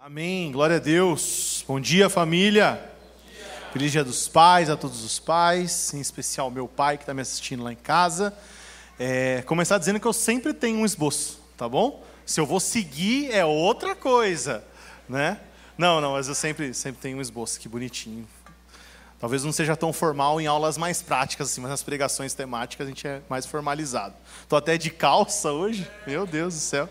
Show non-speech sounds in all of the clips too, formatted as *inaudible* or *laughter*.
Amém, glória a Deus. Bom dia, família. Feliz dia dos pais a todos os pais, em especial meu pai que está me assistindo lá em casa. É, começar dizendo que eu sempre tenho um esboço, tá bom? Se eu vou seguir é outra coisa, né? Não, não, mas eu sempre, sempre tenho um esboço, que bonitinho. Talvez não seja tão formal em aulas mais práticas, assim, mas nas pregações temáticas a gente é mais formalizado. Estou até de calça hoje, meu Deus do céu.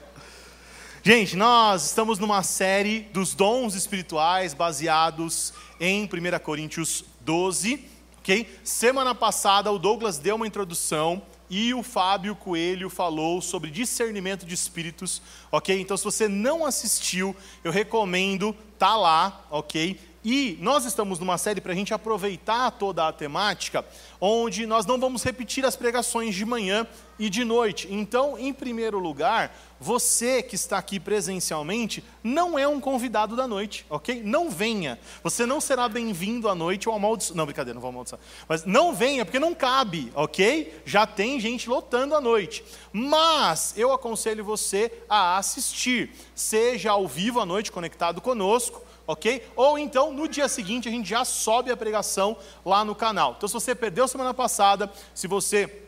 Gente, nós estamos numa série dos dons espirituais baseados em 1 Coríntios 12, ok? Semana passada o Douglas deu uma introdução e o Fábio Coelho falou sobre discernimento de espíritos, ok? Então, se você não assistiu, eu recomendo, tá lá, ok? E nós estamos numa série para a gente aproveitar toda a temática, onde nós não vamos repetir as pregações de manhã e de noite. Então, em primeiro lugar, você que está aqui presencialmente não é um convidado da noite, ok? Não venha. Você não será bem-vindo à noite ou amaldiçoado. Não, brincadeira, não vou amaldiçoar. Mas não venha, porque não cabe, ok? Já tem gente lotando à noite. Mas eu aconselho você a assistir, seja ao vivo à noite conectado conosco ok? Ou então, no dia seguinte, a gente já sobe a pregação lá no canal. Então, se você perdeu semana passada, se você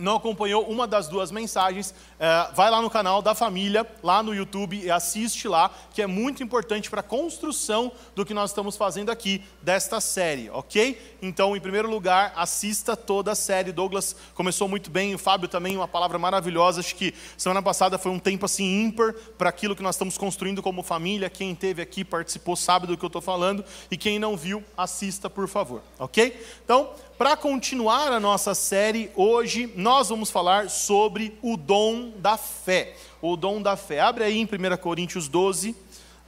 não acompanhou uma das duas mensagens, é, vai lá no canal da família, lá no YouTube, e assiste lá, que é muito importante para a construção do que nós estamos fazendo aqui, desta série, ok? Então, em primeiro lugar, assista toda a série. Douglas começou muito bem, o Fábio também, uma palavra maravilhosa. Acho que semana passada foi um tempo assim ímpar para aquilo que nós estamos construindo como família. Quem teve aqui, participou, sabe do que eu estou falando, e quem não viu, assista, por favor, ok? Então, para continuar a nossa série, hoje nós vamos falar sobre o dom da fé. O dom da fé. Abre aí em 1 Coríntios 12,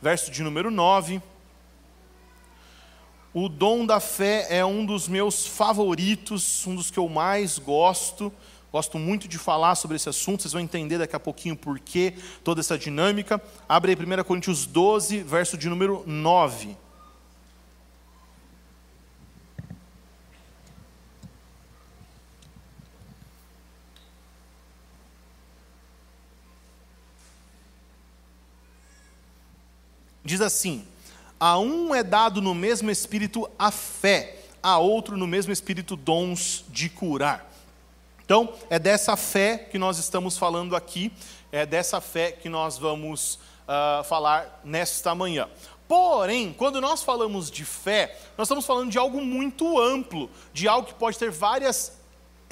verso de número 9. O dom da fé é um dos meus favoritos, um dos que eu mais gosto. Gosto muito de falar sobre esse assunto, vocês vão entender daqui a pouquinho por que toda essa dinâmica. Abre aí 1 Coríntios 12, verso de número 9. Diz assim: A um é dado no mesmo espírito a fé, a outro no mesmo espírito dons de curar. Então, é dessa fé que nós estamos falando aqui, é dessa fé que nós vamos uh, falar nesta manhã. Porém, quando nós falamos de fé, nós estamos falando de algo muito amplo, de algo que pode ter várias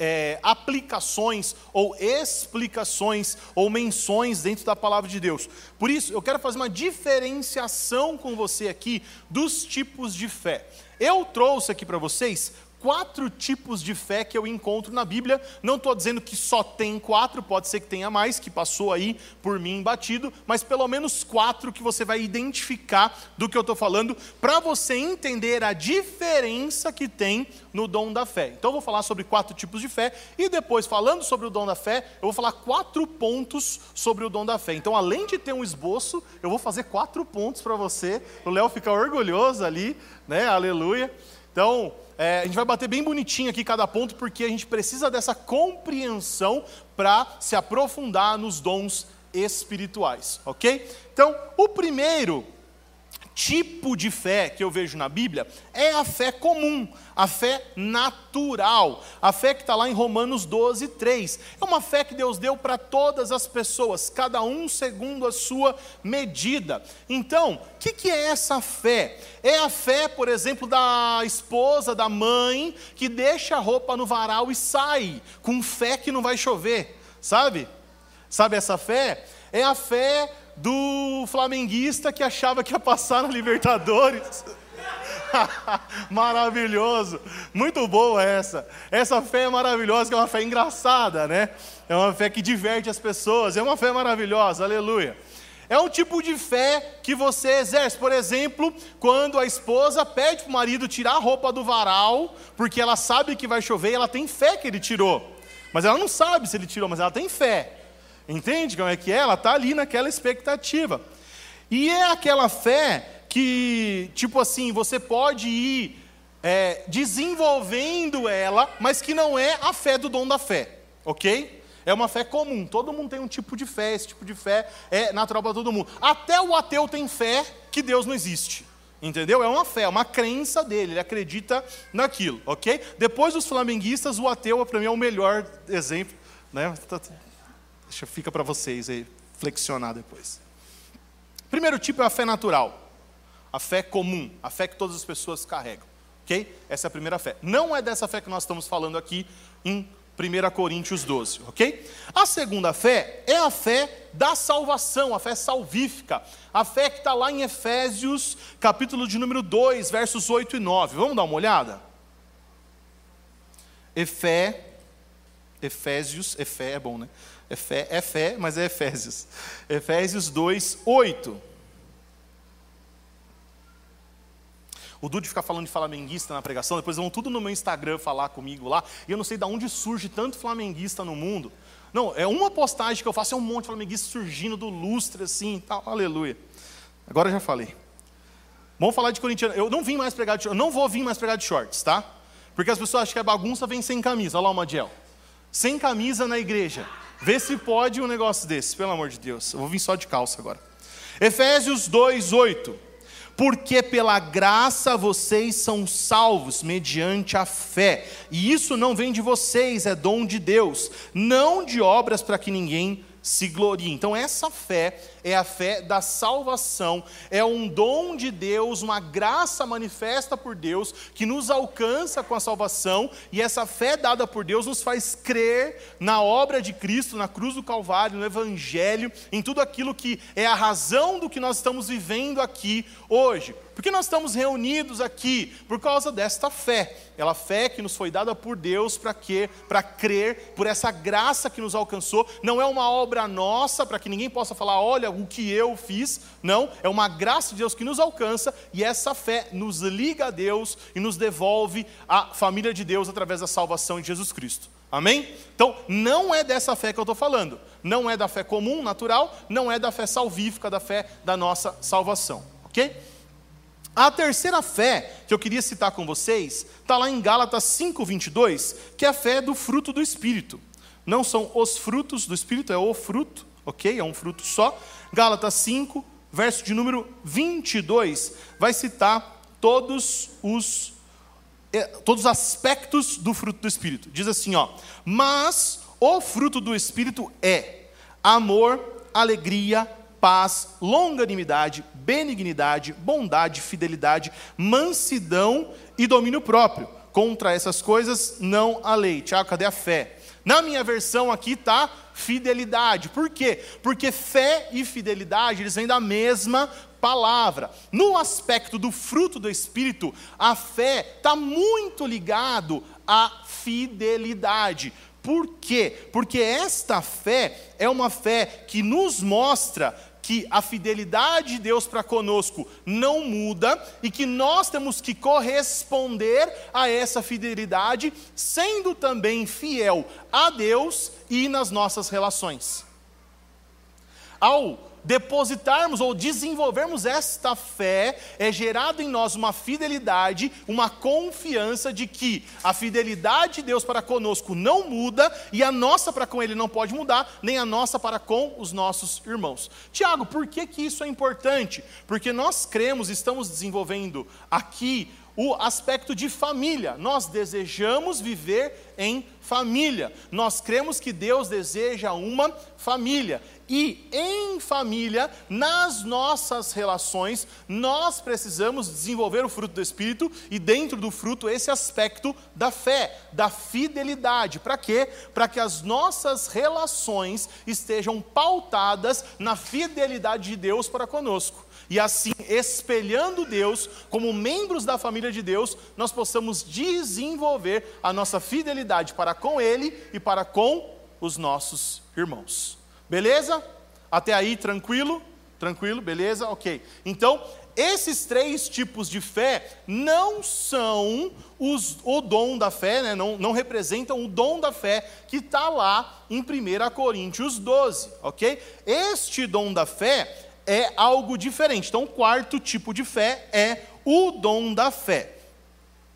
é, aplicações ou explicações ou menções dentro da palavra de Deus. Por isso, eu quero fazer uma diferenciação com você aqui dos tipos de fé. Eu trouxe aqui para vocês quatro tipos de fé que eu encontro na Bíblia. Não estou dizendo que só tem quatro, pode ser que tenha mais, que passou aí por mim batido, mas pelo menos quatro que você vai identificar do que eu estou falando, para você entender a diferença que tem no dom da fé. Então eu vou falar sobre quatro tipos de fé, e depois, falando sobre o dom da fé, eu vou falar quatro pontos sobre o dom da fé. Então, além de ter um esboço, eu vou fazer quatro pontos para você. O Léo fica orgulhoso ali, né? Aleluia. Então, é, a gente vai bater bem bonitinho aqui cada ponto, porque a gente precisa dessa compreensão para se aprofundar nos dons espirituais, ok? Então, o primeiro tipo de fé que eu vejo na Bíblia é a fé comum, a fé natural, a fé que está lá em Romanos 12, 3. É uma fé que Deus deu para todas as pessoas, cada um segundo a sua medida. Então, o que, que é essa fé? É a fé, por exemplo, da esposa, da mãe, que deixa a roupa no varal e sai, com fé que não vai chover, sabe? Sabe essa fé? É a fé do flamenguista que achava que ia passar na Libertadores. *laughs* Maravilhoso, muito boa essa. Essa fé é maravilhosa, que é uma fé engraçada, né? É uma fé que diverte as pessoas, é uma fé maravilhosa, aleluia. É um tipo de fé que você exerce, por exemplo, quando a esposa pede para o marido tirar a roupa do varal, porque ela sabe que vai chover e ela tem fé que ele tirou. Mas ela não sabe se ele tirou, mas ela tem fé. Entende como é que é? Ela está ali naquela expectativa. E é aquela fé que, tipo assim, você pode ir é, desenvolvendo ela, mas que não é a fé do dom da fé, ok? É uma fé comum, todo mundo tem um tipo de fé, esse tipo de fé é natural para todo mundo. Até o ateu tem fé que Deus não existe. Entendeu? É uma fé, é uma crença dele, ele acredita naquilo, ok? Depois dos flamenguistas, o ateu para mim é o melhor exemplo, né? Deixa, fica para vocês aí, flexionar depois. Primeiro tipo é a fé natural, a fé comum, a fé que todas as pessoas carregam, ok? Essa é a primeira fé. Não é dessa fé que nós estamos falando aqui em 1 Coríntios 12, ok? A segunda fé é a fé da salvação, a fé salvífica, a fé que está lá em Efésios, capítulo de número 2, versos 8 e 9. Vamos dar uma olhada? Efé, Efésios, Efé é bom, né? Efé, é fé, mas é Efésios. Efésios 2, 8. O Dude fica falando de flamenguista na pregação, depois vão tudo no meu Instagram falar comigo lá, e eu não sei de onde surge tanto flamenguista no mundo. Não, é uma postagem que eu faço, é um monte de flamenguista surgindo do lustre assim, tal, aleluia. Agora eu já falei. Vamos falar de corintiano. Eu não vim mais pregar de eu não vou vir mais pregar de shorts, tá? Porque as pessoas acham que a bagunça vem sem camisa. Olha lá o Madiel. Sem camisa na igreja. Vê se pode um negócio desse, pelo amor de Deus. Eu vou vir só de calça agora. Efésios 2, 8 porque pela graça vocês são salvos mediante a fé. E isso não vem de vocês, é dom de Deus, não de obras para que ninguém se glorie. Então, essa fé é a fé da salvação, é um dom de Deus, uma graça manifesta por Deus que nos alcança com a salvação, e essa fé dada por Deus nos faz crer na obra de Cristo, na cruz do Calvário, no Evangelho, em tudo aquilo que é a razão do que nós estamos vivendo aqui hoje. Por que nós estamos reunidos aqui? Por causa desta fé. Ela fé que nos foi dada por Deus para quê? Para crer por essa graça que nos alcançou. Não é uma obra nossa para que ninguém possa falar, olha o que eu fiz. Não, é uma graça de Deus que nos alcança e essa fé nos liga a Deus e nos devolve a família de Deus através da salvação de Jesus Cristo. Amém? Então, não é dessa fé que eu estou falando. Não é da fé comum, natural, não é da fé salvífica, da fé da nossa salvação. Ok? A terceira fé que eu queria citar com vocês está lá em Gálatas 5:22, que é a fé do fruto do Espírito. Não são os frutos do Espírito, é o fruto, ok? É um fruto só. Gálatas 5, verso de número 22, vai citar todos os é, todos os aspectos do fruto do Espírito. Diz assim, ó: Mas o fruto do Espírito é amor, alegria, paz, longanimidade, benignidade, bondade, fidelidade, mansidão e domínio próprio. Contra essas coisas não há lei. Tiago, cadê a fé? Na minha versão aqui está fidelidade. Por quê? Porque fé e fidelidade, eles vêm da mesma palavra. No aspecto do fruto do Espírito, a fé está muito ligado à fidelidade. Por quê? Porque esta fé é uma fé que nos mostra que a fidelidade de Deus para conosco não muda e que nós temos que corresponder a essa fidelidade, sendo também fiel a Deus e nas nossas relações. Ao depositarmos ou desenvolvermos esta fé, é gerado em nós uma fidelidade, uma confiança de que a fidelidade de Deus para conosco não muda e a nossa para com Ele não pode mudar, nem a nossa para com os nossos irmãos. Tiago, por que, que isso é importante? Porque nós cremos, estamos desenvolvendo aqui o aspecto de família. Nós desejamos viver em família. Nós cremos que Deus deseja uma família. E em família, nas nossas relações, nós precisamos desenvolver o fruto do Espírito e, dentro do fruto, esse aspecto da fé, da fidelidade. Para quê? Para que as nossas relações estejam pautadas na fidelidade de Deus para conosco. E assim, espelhando Deus como membros da família de Deus, nós possamos desenvolver a nossa fidelidade para com Ele e para com os nossos irmãos. Beleza? Até aí, tranquilo? Tranquilo, beleza? Ok. Então, esses três tipos de fé não são os, o dom da fé, né? não, não representam o dom da fé que está lá em 1 Coríntios 12, ok? Este dom da fé é algo diferente. Então, o quarto tipo de fé é o dom da fé.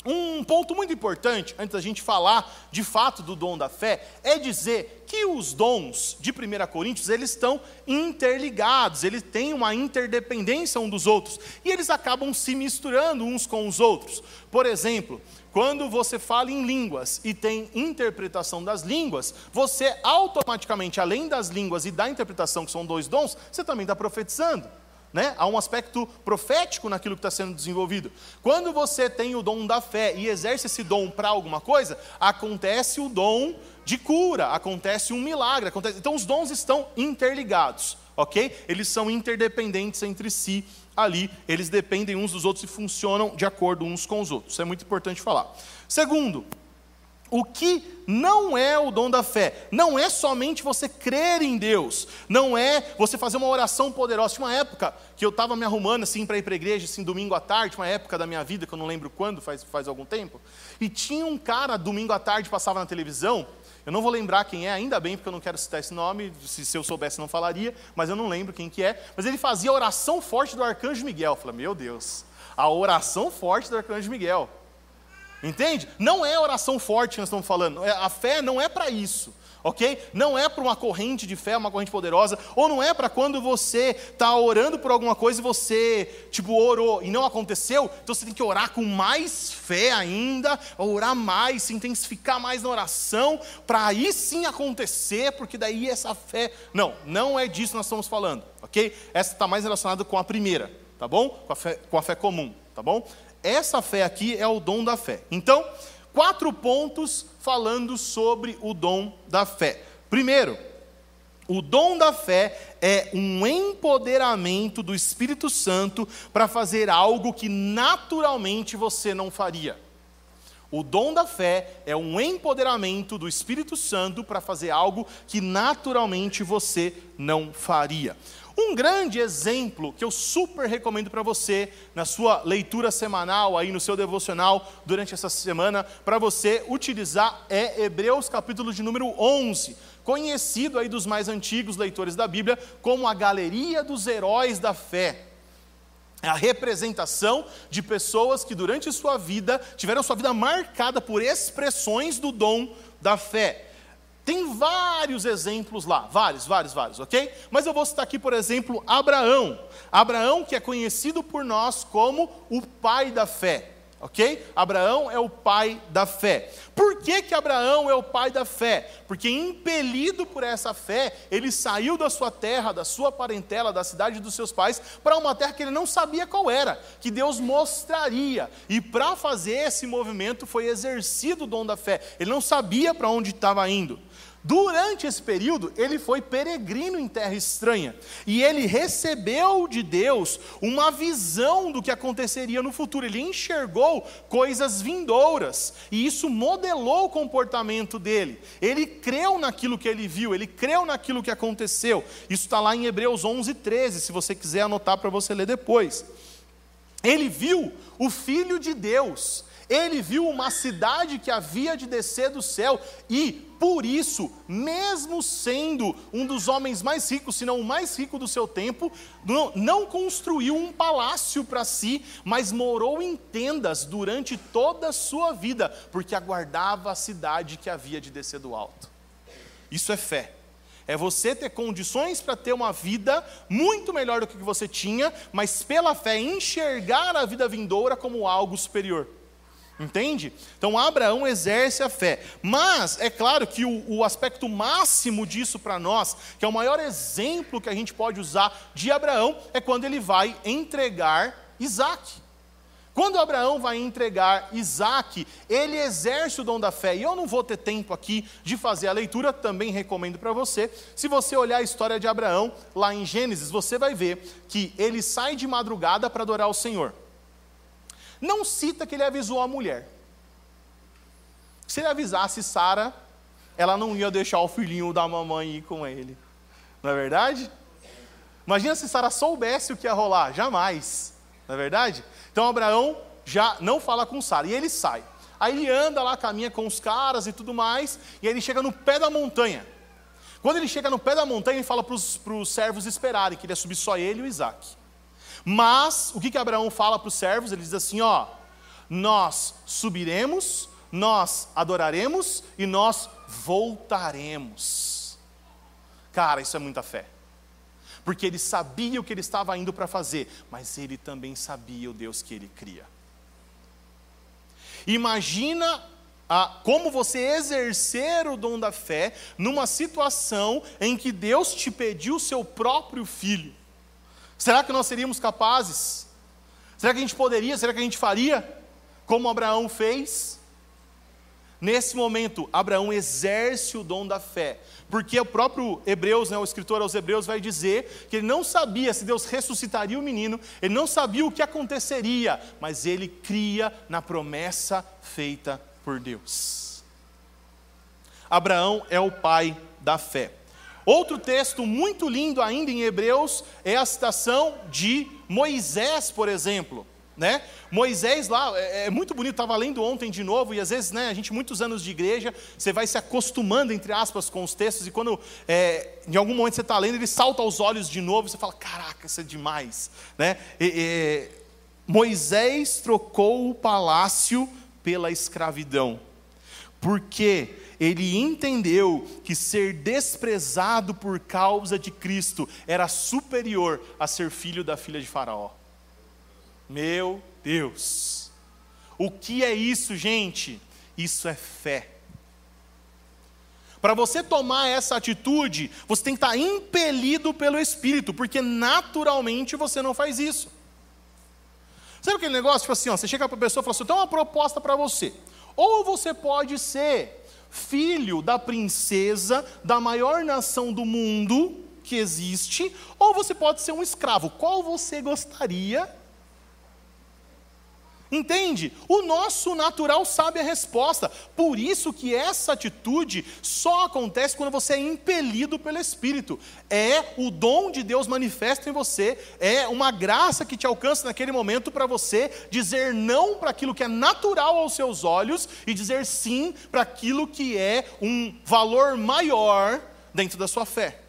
Um ponto muito importante, antes da gente falar de fato do dom da fé, é dizer que os dons de 1 Coríntios, eles estão interligados, eles têm uma interdependência um dos outros, e eles acabam se misturando uns com os outros. Por exemplo, quando você fala em línguas e tem interpretação das línguas, você automaticamente, além das línguas e da interpretação, que são dois dons, você também está profetizando. Né? Há um aspecto profético naquilo que está sendo desenvolvido. Quando você tem o dom da fé e exerce esse dom para alguma coisa, acontece o dom de cura, acontece um milagre. Acontece... Então os dons estão interligados, ok? Eles são interdependentes entre si ali, eles dependem uns dos outros e funcionam de acordo uns com os outros. Isso é muito importante falar. Segundo, o que não é o dom da fé, não é somente você crer em Deus, não é você fazer uma oração poderosa. Tinha uma época que eu estava me arrumando assim para ir para a igreja, assim, domingo à tarde, uma época da minha vida que eu não lembro quando, faz, faz algum tempo, e tinha um cara, domingo à tarde, passava na televisão, eu não vou lembrar quem é, ainda bem, porque eu não quero citar esse nome, se, se eu soubesse não falaria, mas eu não lembro quem que é, mas ele fazia a oração forte do arcanjo Miguel. Eu falei, meu Deus, a oração forte do arcanjo Miguel. Entende? Não é oração forte que nós estamos falando. É, a fé não é para isso. Ok? Não é para uma corrente de fé, uma corrente poderosa, ou não é para quando você está orando por alguma coisa e você, tipo, orou e não aconteceu, então você tem que orar com mais fé ainda, orar mais, se intensificar mais na oração, para aí sim acontecer, porque daí essa fé. Não, não é disso que nós estamos falando, ok? Essa está mais relacionada com a primeira, tá bom? Com a fé, com a fé comum, tá bom? Essa fé aqui é o dom da fé. Então, quatro pontos falando sobre o dom da fé. Primeiro, o dom da fé é um empoderamento do Espírito Santo para fazer algo que naturalmente você não faria. O dom da fé é um empoderamento do Espírito Santo para fazer algo que naturalmente você não faria. Um grande exemplo que eu super recomendo para você, na sua leitura semanal, aí no seu devocional, durante essa semana, para você utilizar é Hebreus capítulo de número 11, conhecido aí dos mais antigos leitores da Bíblia como a galeria dos heróis da fé. É a representação de pessoas que durante sua vida tiveram sua vida marcada por expressões do dom da fé. Tem vários exemplos lá, vários, vários, vários, ok? Mas eu vou citar aqui, por exemplo, Abraão. Abraão, que é conhecido por nós como o pai da fé, ok? Abraão é o pai da fé. Por que, que Abraão é o pai da fé? Porque, impelido por essa fé, ele saiu da sua terra, da sua parentela, da cidade dos seus pais, para uma terra que ele não sabia qual era, que Deus mostraria. E para fazer esse movimento foi exercido o dom da fé. Ele não sabia para onde estava indo. Durante esse período, ele foi peregrino em terra estranha e ele recebeu de Deus uma visão do que aconteceria no futuro. Ele enxergou coisas vindouras e isso modelou o comportamento dele. Ele creu naquilo que ele viu, ele creu naquilo que aconteceu. Isso está lá em Hebreus 11, 13, se você quiser anotar para você ler depois. Ele viu o Filho de Deus ele viu uma cidade que havia de descer do céu e, por isso, mesmo sendo um dos homens mais ricos, se não o mais rico do seu tempo, não, construiu um palácio para si, mas morou em tendas durante toda a sua vida, porque aguardava a cidade que havia de descer do alto. Isso é fé. É você ter condições para ter uma vida muito melhor do que você tinha, mas pela fé enxergar a vida vindoura como algo superior. Entende? Então Abraão exerce a fé. Mas é claro que o, o aspecto máximo disso para nós, que é o maior exemplo que a gente pode usar de Abraão, é quando ele vai entregar Isaac. Quando Abraão vai entregar Isaac, ele exerce o dom da fé. E eu não vou ter tempo aqui de fazer a leitura, também recomendo para você. Se você olhar a história de Abraão, lá em Gênesis, você vai ver que ele sai de madrugada para adorar o Senhor. Não cita que ele avisou a mulher. Se ele avisasse Sara, ela não ia deixar o filhinho da mamãe ir com ele. Não é verdade? Imagina se Sara soubesse o que ia rolar. Jamais. Não é verdade? Então Abraão já não fala com Sara. E ele sai. Aí ele anda lá, caminha com os caras e tudo mais. E aí ele chega no pé da montanha. Quando ele chega no pé da montanha, ele fala para os servos esperarem, que ele ia subir só ele e o Isaac. Mas, o que, que Abraão fala para os servos? Ele diz assim: ó, Nós subiremos, nós adoraremos e nós voltaremos. Cara, isso é muita fé. Porque ele sabia o que ele estava indo para fazer, mas ele também sabia o Deus que ele cria. Imagina a, como você exercer o dom da fé numa situação em que Deus te pediu o seu próprio filho. Será que nós seríamos capazes? Será que a gente poderia? Será que a gente faria? Como Abraão fez? Nesse momento, Abraão exerce o dom da fé, porque o próprio Hebreus, né, o escritor aos Hebreus, vai dizer que ele não sabia se Deus ressuscitaria o menino, ele não sabia o que aconteceria, mas ele cria na promessa feita por Deus. Abraão é o pai da fé. Outro texto muito lindo ainda em Hebreus é a citação de Moisés, por exemplo. Né? Moisés lá, é, é muito bonito, estava lendo ontem de novo, e às vezes, né, a gente, muitos anos de igreja, você vai se acostumando, entre aspas, com os textos, e quando é, em algum momento você está lendo, ele salta aos olhos de novo, e você fala, caraca, isso é demais. Né? E, e, Moisés trocou o palácio pela escravidão, porque ele entendeu que ser desprezado por causa de Cristo era superior a ser filho da filha de Faraó. Meu Deus, o que é isso, gente? Isso é fé. Para você tomar essa atitude, você tem que estar impelido pelo Espírito, porque naturalmente você não faz isso. Sabe aquele negócio? Tipo assim, ó, você chega para a pessoa e fala assim: eu tenho uma proposta para você. Ou você pode ser filho da princesa da maior nação do mundo que existe, ou você pode ser um escravo. Qual você gostaria Entende? O nosso natural sabe a resposta. Por isso que essa atitude só acontece quando você é impelido pelo Espírito. É o dom de Deus manifesto em você, é uma graça que te alcança naquele momento para você dizer não para aquilo que é natural aos seus olhos e dizer sim para aquilo que é um valor maior dentro da sua fé.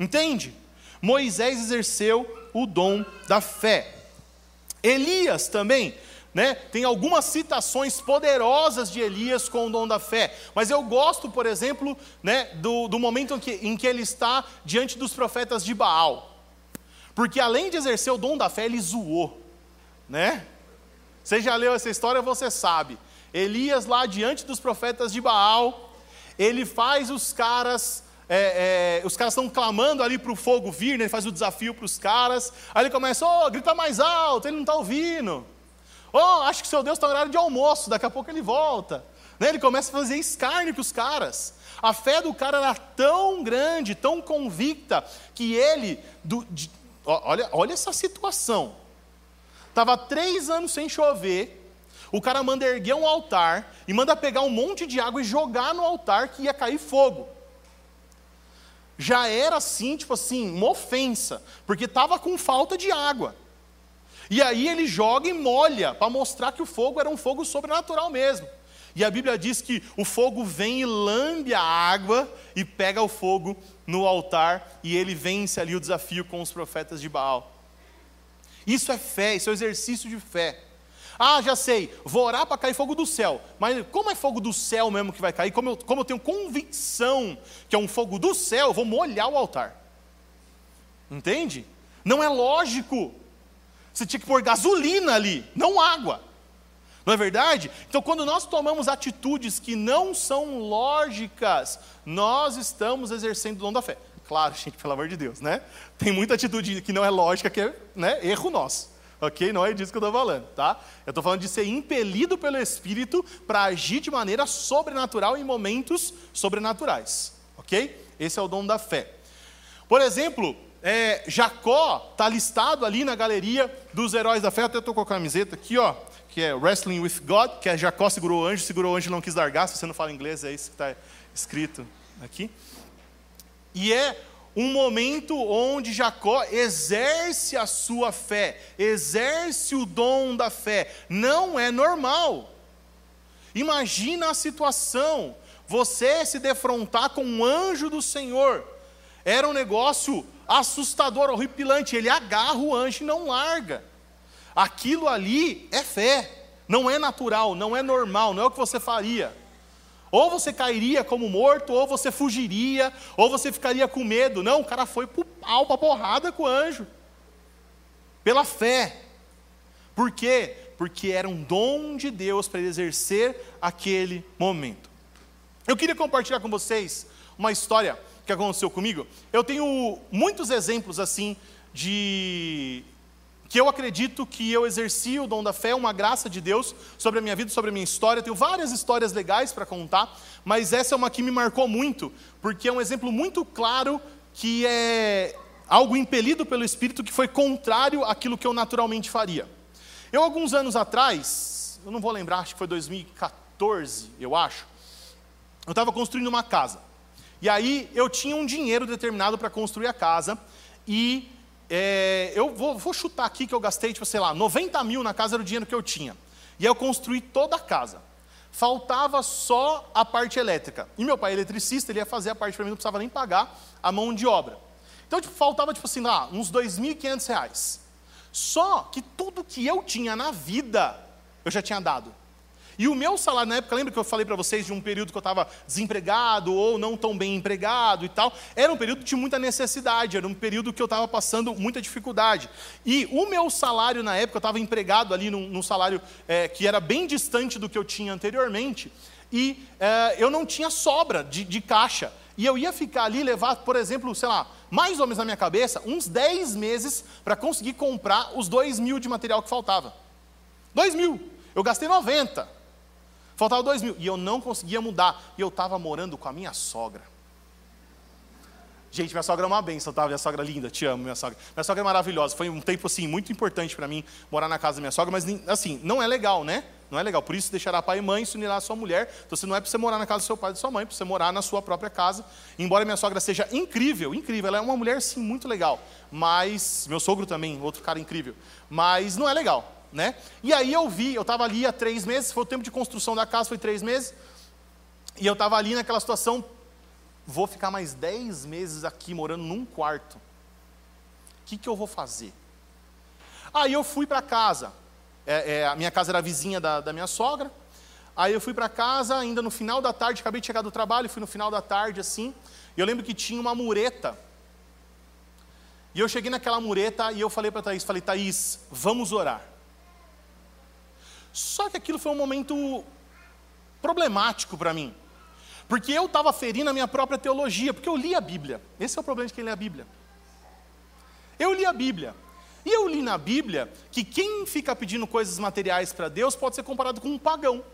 Entende? Moisés exerceu o dom da fé. Elias também né? Tem algumas citações poderosas de Elias com o dom da fé, mas eu gosto, por exemplo, né, do, do momento em que, em que ele está diante dos profetas de Baal, porque além de exercer o dom da fé, ele zoou, né? Você já leu essa história, você sabe. Elias lá diante dos profetas de Baal, ele faz os caras é, é, os caras estão clamando ali para o fogo vir, né? ele faz o desafio para os caras, aí ele começa, oh, grita mais alto, ele não está ouvindo. Oh, acho que seu Deus está no horário de almoço, daqui a pouco ele volta. Né? Ele começa a fazer escárnio para os caras. A fé do cara era tão grande, tão convicta, que ele, do, de, olha, olha essa situação. Estava três anos sem chover, o cara manda erguer um altar e manda pegar um monte de água e jogar no altar que ia cair fogo. Já era assim, tipo assim, uma ofensa, porque estava com falta de água. E aí ele joga e molha, para mostrar que o fogo era um fogo sobrenatural mesmo. E a Bíblia diz que o fogo vem e lambe a água e pega o fogo no altar, e ele vence ali o desafio com os profetas de Baal. Isso é fé, isso é exercício de fé. Ah, já sei, vou orar para cair fogo do céu. Mas como é fogo do céu mesmo que vai cair? Como eu, como eu tenho convicção que é um fogo do céu, eu vou molhar o altar. Entende? Não é lógico. Você tinha que pôr gasolina ali, não água. Não é verdade? Então, quando nós tomamos atitudes que não são lógicas, nós estamos exercendo o dom da fé. Claro, *laughs* gente, pelo amor de Deus, né? Tem muita atitude que não é lógica, que é né, erro nosso. Ok? Não é disso que eu estou falando, tá? Eu estou falando de ser impelido pelo Espírito para agir de maneira sobrenatural em momentos sobrenaturais. Ok? Esse é o dom da fé. Por exemplo, é, Jacó está listado ali na galeria dos heróis da fé. Até estou com a camiseta aqui, ó, que é Wrestling with God, que é Jacó segurou o anjo, segurou o anjo e não quis largar. Se você não fala inglês, é isso que está escrito aqui. E é um momento onde Jacó exerce a sua fé, exerce o dom da fé. Não é normal. Imagina a situação, você se defrontar com um anjo do Senhor. Era um negócio assustador, horripilante. Ele agarra o anjo e não larga. Aquilo ali é fé. não é natural, não é normal, não é o que você faria. Ou você cairia como morto, ou você fugiria, ou você ficaria com medo. Não, o cara foi pro pau, pra porrada com o anjo. Pela fé. Por quê? Porque era um dom de Deus para ele exercer aquele momento. Eu queria compartilhar com vocês uma história que aconteceu comigo. Eu tenho muitos exemplos assim de que eu acredito que eu exerci o dom da fé, uma graça de Deus sobre a minha vida, sobre a minha história. Eu tenho várias histórias legais para contar, mas essa é uma que me marcou muito, porque é um exemplo muito claro que é algo impelido pelo Espírito que foi contrário àquilo que eu naturalmente faria. Eu, alguns anos atrás, eu não vou lembrar, acho que foi 2014, eu acho, eu estava construindo uma casa. E aí eu tinha um dinheiro determinado para construir a casa, e é, eu vou, vou, chutar aqui que eu gastei, tipo, sei lá, 90 mil na casa era o dinheiro que eu tinha. E aí eu construí toda a casa. Faltava só a parte elétrica. E meu pai eletricista, ele ia fazer a parte para mim, não precisava nem pagar a mão de obra. Então, tipo, faltava, tipo assim, lá, uns 2.500 reais. Só que tudo que eu tinha na vida, eu já tinha dado. E o meu salário, na época, lembra que eu falei para vocês de um período que eu estava desempregado ou não tão bem empregado e tal? Era um período de muita necessidade, era um período que eu estava passando muita dificuldade. E o meu salário, na época, eu estava empregado ali num, num salário é, que era bem distante do que eu tinha anteriormente, e é, eu não tinha sobra de, de caixa. E eu ia ficar ali, levar, por exemplo, sei lá, mais ou menos na minha cabeça, uns 10 meses para conseguir comprar os 2 mil de material que faltava. 2 mil. Eu gastei 90. Faltava dois mil. E eu não conseguia mudar. E eu estava morando com a minha sogra. Gente, minha sogra é uma benção, tá? Minha sogra é linda, te amo, minha sogra. Minha sogra é maravilhosa. Foi um tempo, assim, muito importante para mim morar na casa da minha sogra, mas, assim, não é legal, né? Não é legal. Por isso, deixará pai e mãe, se unirá a sua mulher. Então, você não é para você morar na casa do seu pai e da sua mãe, é para você morar na sua própria casa. Embora minha sogra seja incrível, incrível. Ela é uma mulher, sim, muito legal. Mas, meu sogro também, outro cara incrível. Mas não é legal né? E aí eu vi, eu estava ali há três meses, foi o tempo de construção da casa, foi três meses, e eu estava ali naquela situação, vou ficar mais dez meses aqui morando num quarto. O que, que eu vou fazer? Aí eu fui para casa, é, é, a minha casa era vizinha da, da minha sogra, aí eu fui para casa, ainda no final da tarde, acabei de chegar do trabalho, fui no final da tarde assim, e eu lembro que tinha uma mureta, e eu cheguei naquela mureta e eu falei para Thaís, falei, Thaís, vamos orar. Só que aquilo foi um momento problemático para mim. Porque eu estava ferindo a minha própria teologia, porque eu li a Bíblia. Esse é o problema de quem lê a Bíblia. Eu li a Bíblia. E eu li na Bíblia que quem fica pedindo coisas materiais para Deus pode ser comparado com um pagão.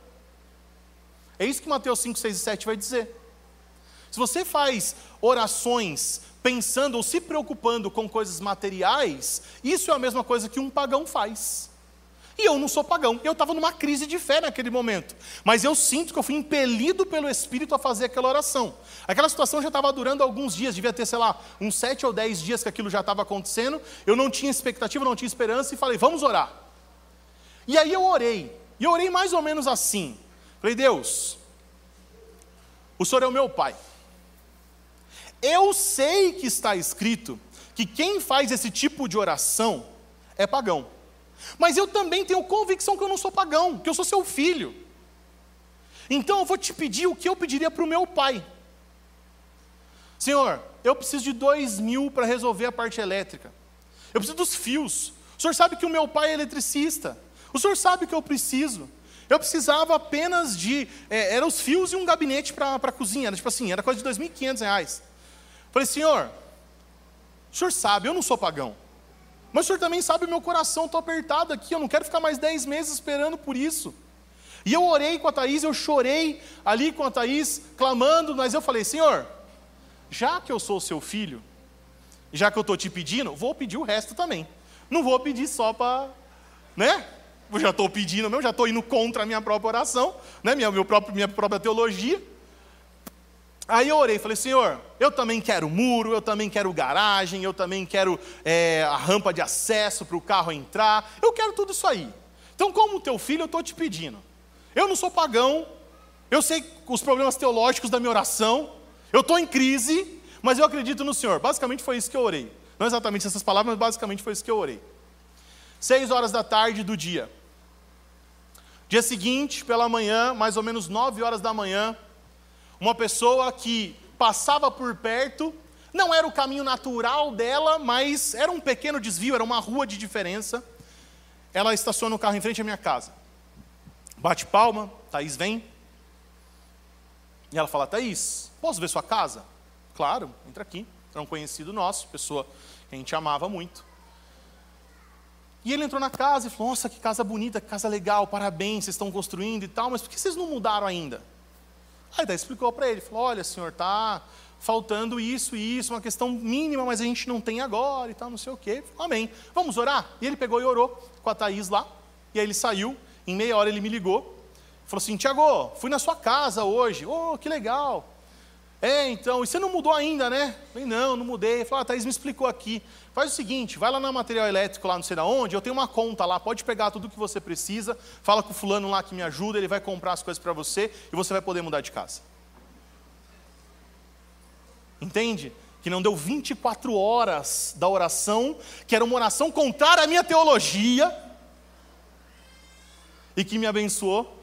É isso que Mateus 5, 6 e 7 vai dizer. Se você faz orações pensando ou se preocupando com coisas materiais, isso é a mesma coisa que um pagão faz. E eu não sou pagão. Eu estava numa crise de fé naquele momento. Mas eu sinto que eu fui impelido pelo Espírito a fazer aquela oração. Aquela situação já estava durando alguns dias, devia ter, sei lá, uns sete ou dez dias que aquilo já estava acontecendo. Eu não tinha expectativa, não tinha esperança e falei, vamos orar. E aí eu orei. E eu orei mais ou menos assim. Falei, Deus, o Senhor é o meu Pai. Eu sei que está escrito que quem faz esse tipo de oração é pagão. Mas eu também tenho convicção que eu não sou pagão, que eu sou seu filho. Então eu vou te pedir o que eu pediria para o meu pai. Senhor, eu preciso de dois mil para resolver a parte elétrica. Eu preciso dos fios. O senhor sabe que o meu pai é eletricista. O senhor sabe que eu preciso. Eu precisava apenas de. É, eram os fios e um gabinete para a cozinha. Era tipo assim, era coisa de R$ 2.500. Falei, senhor, o senhor sabe, eu não sou pagão. Mas o senhor também sabe meu coração, estou apertado aqui, eu não quero ficar mais dez meses esperando por isso. E eu orei com a Thaís, eu chorei ali com a Thaís, clamando, mas eu falei, Senhor, já que eu sou seu filho, já que eu estou te pedindo, vou pedir o resto também. Não vou pedir só para, né? Eu já estou pedindo, eu já estou indo contra a minha própria oração, né? minha, meu próprio, minha própria teologia. Aí eu orei, falei, Senhor, eu também quero muro, eu também quero garagem, eu também quero é, a rampa de acesso para o carro entrar, eu quero tudo isso aí. Então, como teu filho, eu estou te pedindo. Eu não sou pagão, eu sei os problemas teológicos da minha oração, eu estou em crise, mas eu acredito no Senhor. Basicamente foi isso que eu orei. Não exatamente essas palavras, mas basicamente foi isso que eu orei. Seis horas da tarde do dia. Dia seguinte, pela manhã, mais ou menos 9 horas da manhã, uma pessoa que passava por perto, não era o caminho natural dela, mas era um pequeno desvio, era uma rua de diferença. Ela estaciona o carro em frente à minha casa. Bate palma, Thaís vem. E ela fala: Thaís, posso ver sua casa? Claro, entra aqui. Era um conhecido nosso, pessoa que a gente amava muito. E ele entrou na casa e falou: Nossa, que casa bonita, que casa legal, parabéns, vocês estão construindo e tal, mas por que vocês não mudaram ainda? Aí daí explicou para ele: falou, Olha, senhor, tá faltando isso e isso, uma questão mínima, mas a gente não tem agora e tal, não sei o quê. Falou, Amém. Vamos orar? E ele pegou e orou com a Thaís lá. E aí ele saiu, em meia hora ele me ligou. Falou assim: Tiago, fui na sua casa hoje. Oh, que legal. É, então, e você não mudou ainda, né? falei, não, não mudei. Falei, ah, a Thaís me explicou aqui. Faz o seguinte, vai lá na material elétrico, lá não sei da onde, eu tenho uma conta lá, pode pegar tudo o que você precisa, fala com o fulano lá que me ajuda, ele vai comprar as coisas para você e você vai poder mudar de casa. Entende? Que não deu 24 horas da oração, que era uma oração contrária à minha teologia, e que me abençoou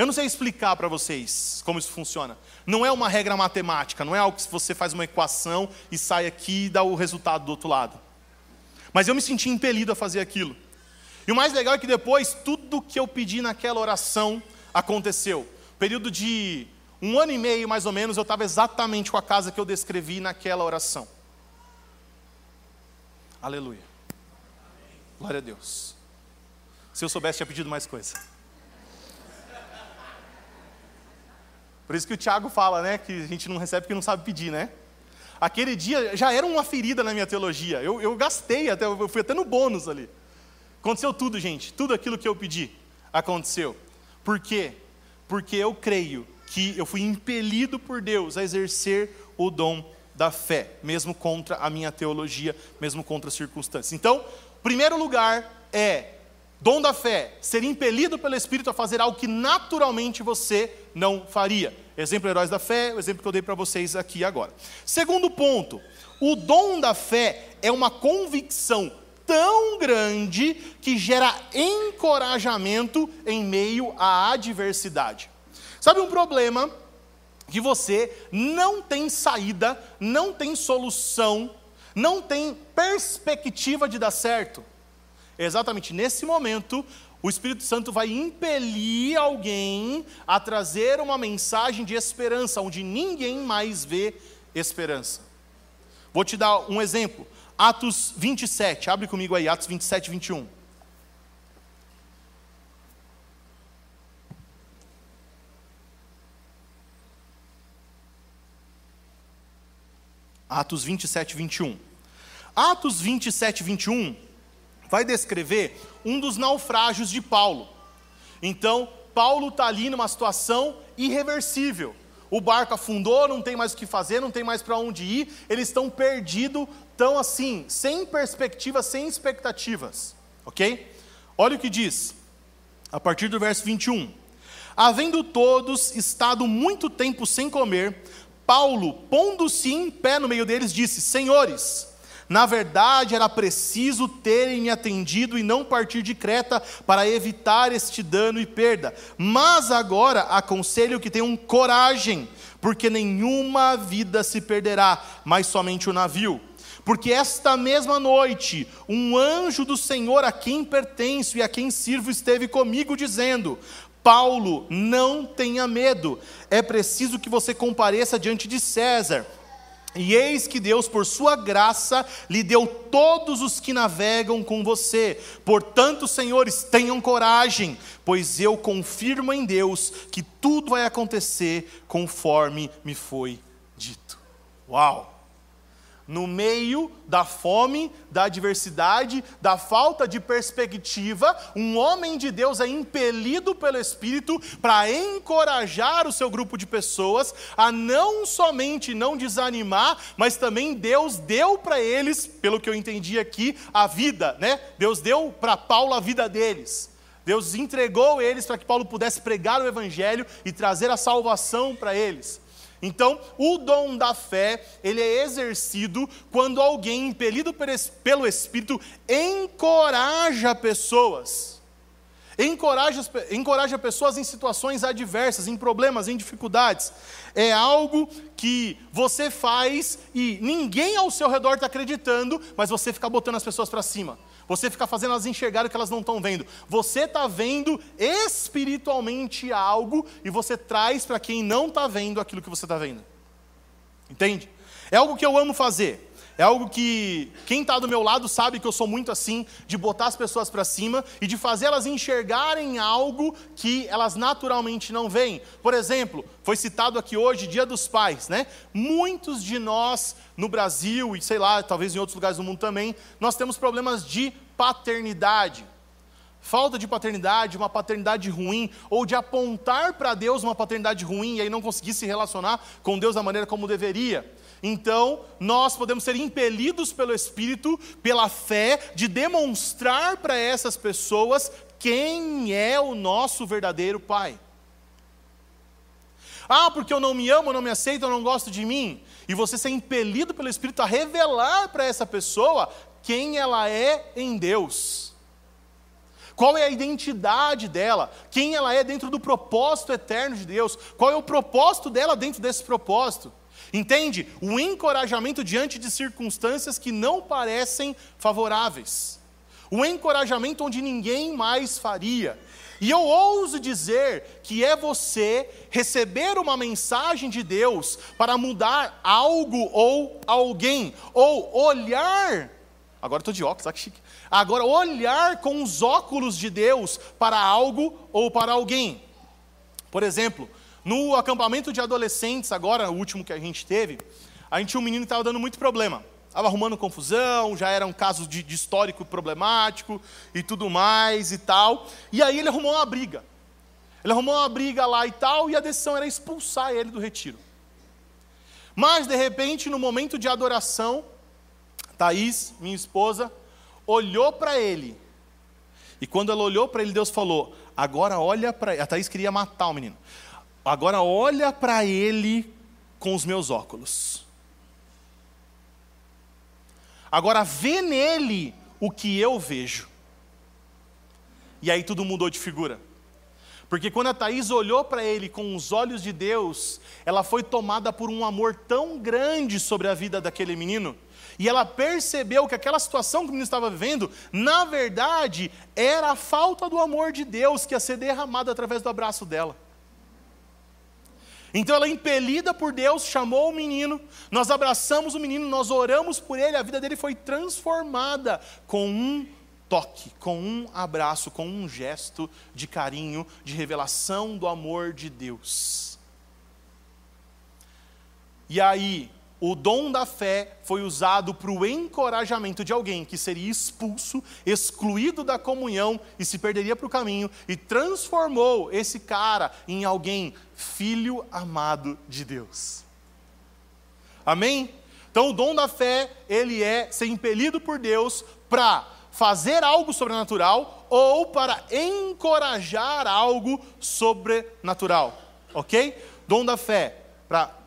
Eu não sei explicar para vocês como isso funciona. Não é uma regra matemática, não é algo que você faz uma equação e sai aqui e dá o resultado do outro lado. Mas eu me senti impelido a fazer aquilo. E o mais legal é que depois, tudo que eu pedi naquela oração aconteceu. Período de um ano e meio, mais ou menos, eu estava exatamente com a casa que eu descrevi naquela oração. Aleluia. Glória a Deus. Se eu soubesse, tinha pedido mais coisa. Por isso que o Tiago fala, né, que a gente não recebe porque não sabe pedir, né? Aquele dia já era uma ferida na minha teologia. Eu, eu gastei, até, eu fui até no bônus ali. Aconteceu tudo, gente. Tudo aquilo que eu pedi aconteceu. Por quê? Porque eu creio que eu fui impelido por Deus a exercer o dom da fé, mesmo contra a minha teologia, mesmo contra as circunstâncias. Então, primeiro lugar é Dom da fé, ser impelido pelo Espírito a fazer algo que naturalmente você não faria. Exemplo heróis da fé, o exemplo que eu dei para vocês aqui agora. Segundo ponto, o dom da fé é uma convicção tão grande que gera encorajamento em meio à adversidade. Sabe um problema que você não tem saída, não tem solução, não tem perspectiva de dar certo? exatamente nesse momento, o Espírito Santo vai impelir alguém a trazer uma mensagem de esperança, onde ninguém mais vê esperança. Vou te dar um exemplo. Atos 27, abre comigo aí, Atos 27, 21. Atos 27, 21. Atos 27, 21 vai descrever um dos naufrágios de Paulo. Então, Paulo está ali numa situação irreversível. O barco afundou, não tem mais o que fazer, não tem mais para onde ir, eles estão perdidos, estão assim, sem perspectivas, sem expectativas. Ok? Olha o que diz, a partir do verso 21. Havendo todos estado muito tempo sem comer, Paulo, pondo-se em pé no meio deles, disse: Senhores, na verdade, era preciso terem me atendido e não partir de Creta para evitar este dano e perda. Mas agora aconselho que tenham coragem, porque nenhuma vida se perderá, mas somente o navio. Porque esta mesma noite, um anjo do Senhor a quem pertenço e a quem sirvo esteve comigo, dizendo: Paulo, não tenha medo, é preciso que você compareça diante de César. E eis que Deus, por sua graça, lhe deu todos os que navegam com você. Portanto, senhores, tenham coragem, pois eu confirmo em Deus que tudo vai acontecer conforme me foi dito. Uau! No meio da fome, da adversidade, da falta de perspectiva, um homem de Deus é impelido pelo Espírito para encorajar o seu grupo de pessoas a não somente não desanimar, mas também Deus deu para eles, pelo que eu entendi aqui, a vida, né? Deus deu para Paulo a vida deles. Deus entregou eles para que Paulo pudesse pregar o evangelho e trazer a salvação para eles. Então, o dom da fé, ele é exercido quando alguém, impelido pelo Espírito, encoraja pessoas. Encoraja, encoraja pessoas em situações adversas, em problemas, em dificuldades. É algo que você faz e ninguém ao seu redor está acreditando, mas você fica botando as pessoas para cima. Você fica fazendo elas enxergarem o que elas não estão vendo. Você está vendo espiritualmente algo e você traz para quem não está vendo aquilo que você está vendo. Entende? É algo que eu amo fazer. É algo que quem está do meu lado sabe que eu sou muito assim, de botar as pessoas para cima e de fazer elas enxergarem algo que elas naturalmente não veem. Por exemplo, foi citado aqui hoje Dia dos Pais, né? Muitos de nós no Brasil e sei lá, talvez em outros lugares do mundo também, nós temos problemas de paternidade. Falta de paternidade, uma paternidade ruim, ou de apontar para Deus uma paternidade ruim e aí não conseguir se relacionar com Deus da maneira como deveria. Então, nós podemos ser impelidos pelo Espírito, pela fé, de demonstrar para essas pessoas quem é o nosso verdadeiro Pai. Ah, porque eu não me amo, eu não me aceito, eu não gosto de mim. E você ser impelido pelo Espírito a revelar para essa pessoa quem ela é em Deus. Qual é a identidade dela? Quem ela é dentro do propósito eterno de Deus? Qual é o propósito dela dentro desse propósito? Entende? O encorajamento diante de circunstâncias que não parecem favoráveis. O encorajamento onde ninguém mais faria. E eu ouso dizer que é você receber uma mensagem de Deus para mudar algo ou alguém, ou olhar. Agora estou de óculos, olha que chique. Agora, olhar com os óculos de Deus para algo ou para alguém. Por exemplo, no acampamento de adolescentes, agora, o último que a gente teve, a gente tinha um menino que estava dando muito problema. Estava arrumando confusão, já era um caso de, de histórico problemático e tudo mais e tal. E aí ele arrumou uma briga. Ele arrumou uma briga lá e tal, e a decisão era expulsar ele do retiro. Mas, de repente, no momento de adoração, Thaís, minha esposa, olhou para ele. E quando ela olhou para ele, Deus falou: Agora olha para ele. A Thaís queria matar o menino. Agora olha para ele com os meus óculos. Agora vê nele o que eu vejo. E aí tudo mudou de figura. Porque quando a Thaís olhou para ele com os olhos de Deus, ela foi tomada por um amor tão grande sobre a vida daquele menino, e ela percebeu que aquela situação que o menino estava vivendo, na verdade, era a falta do amor de Deus que ia ser derramado através do abraço dela. Então ela, impelida por Deus, chamou o menino, nós abraçamos o menino, nós oramos por ele, a vida dele foi transformada com um toque, com um abraço, com um gesto de carinho, de revelação do amor de Deus. E aí, o dom da fé foi usado para o encorajamento de alguém que seria expulso, excluído da comunhão e se perderia para o caminho, e transformou esse cara em alguém, filho amado de Deus. Amém? Então, o dom da fé, ele é ser impelido por Deus para fazer algo sobrenatural ou para encorajar algo sobrenatural. Ok? Dom da fé, para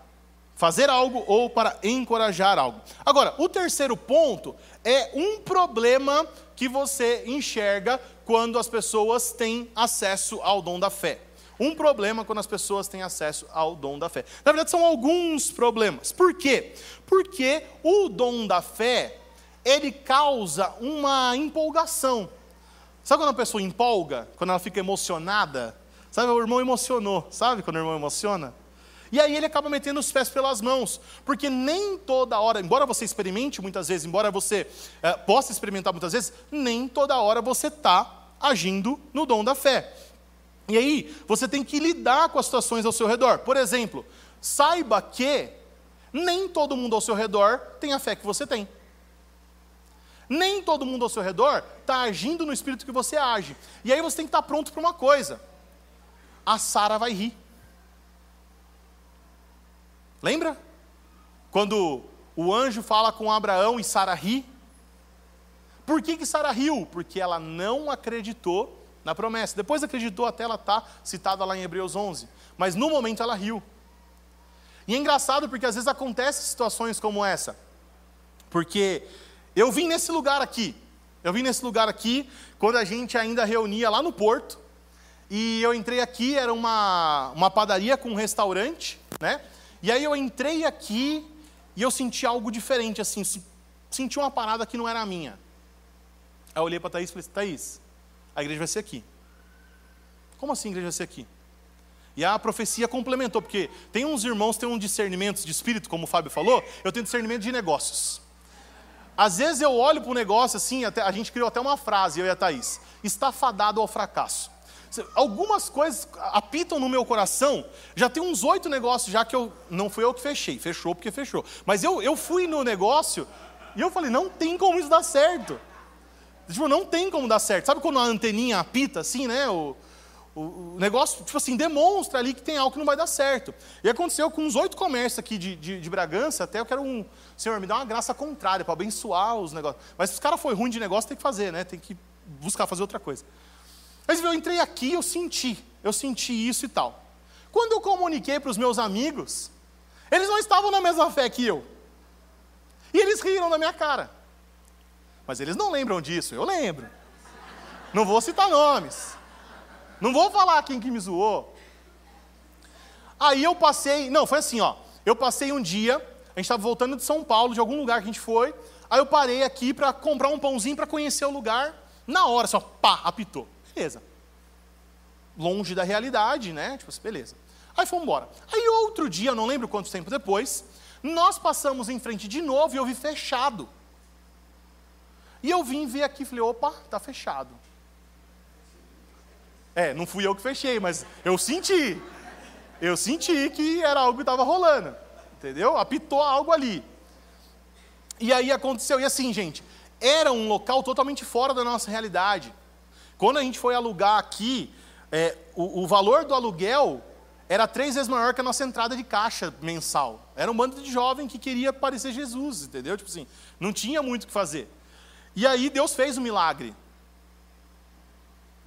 fazer algo ou para encorajar algo. Agora, o terceiro ponto é um problema que você enxerga quando as pessoas têm acesso ao dom da fé. Um problema quando as pessoas têm acesso ao dom da fé. Na verdade, são alguns problemas. Por quê? Porque o dom da fé, ele causa uma empolgação. Sabe quando a pessoa empolga? Quando ela fica emocionada? Sabe, o irmão emocionou. Sabe quando o irmão emociona? E aí ele acaba metendo os pés pelas mãos, porque nem toda hora, embora você experimente muitas vezes, embora você é, possa experimentar muitas vezes, nem toda hora você está agindo no dom da fé. E aí você tem que lidar com as situações ao seu redor. Por exemplo, saiba que nem todo mundo ao seu redor tem a fé que você tem. Nem todo mundo ao seu redor está agindo no espírito que você age. E aí você tem que estar tá pronto para uma coisa. A Sara vai rir. Lembra? Quando o anjo fala com Abraão e Sara ri. Por que, que Sara riu? Porque ela não acreditou na promessa. Depois acreditou até ela estar tá citada lá em Hebreus 11. Mas no momento ela riu. E é engraçado porque às vezes acontecem situações como essa. Porque eu vim nesse lugar aqui, eu vim nesse lugar aqui quando a gente ainda reunia lá no Porto. E eu entrei aqui, era uma, uma padaria com um restaurante, né? E aí eu entrei aqui e eu senti algo diferente, assim, senti uma parada que não era minha. Aí eu olhei para Thaís e falei, Thaís, a igreja vai ser aqui. Como assim a igreja vai ser aqui? E a profecia complementou, porque tem uns irmãos que têm um discernimento de espírito, como o Fábio falou, eu tenho discernimento de negócios. Às vezes eu olho para o negócio assim, até, a gente criou até uma frase, eu e a Thaís, está fadado ao fracasso. Algumas coisas apitam no meu coração, já tem uns oito negócios já que eu, não fui eu que fechei, fechou porque fechou. Mas eu, eu fui no negócio e eu falei, não tem como isso dar certo. Tipo, não tem como dar certo. Sabe quando a anteninha apita assim, né? O, o, negócio, tipo assim, demonstra ali que tem algo que não vai dar certo. E aconteceu com uns oito comércios aqui de, de, de, Bragança, até eu quero um. Senhor, me dá uma graça contrária para abençoar os negócios. Mas se os caras foi ruim de negócio, tem que fazer, né? Tem que buscar fazer outra coisa. Mas eu entrei aqui, eu senti, eu senti isso e tal. Quando eu comuniquei para os meus amigos, eles não estavam na mesma fé que eu. E eles riram da minha cara. Mas eles não lembram disso, eu lembro. Não vou citar nomes. Não vou falar quem que me zoou. Aí eu passei, não, foi assim, ó. Eu passei um dia, a gente estava voltando de São Paulo, de algum lugar que a gente foi. Aí eu parei aqui para comprar um pãozinho para conhecer o lugar. Na hora, só pá, apitou. Beleza. Longe da realidade, né? Tipo assim, beleza. Aí fomos embora. Aí outro dia, não lembro quanto tempo depois, nós passamos em frente de novo e eu vi fechado. E eu vim ver aqui e falei, opa, tá fechado. É, não fui eu que fechei, mas eu senti. Eu senti que era algo que estava rolando. Entendeu? Apitou algo ali. E aí aconteceu. E assim, gente, era um local totalmente fora da nossa realidade. Quando a gente foi alugar aqui, é, o, o, valor do aluguel era três vezes maior que a nossa entrada de caixa mensal. Era um bando de jovem que queria parecer Jesus, entendeu? Tipo assim, não tinha muito o que fazer. E aí Deus fez o um milagre.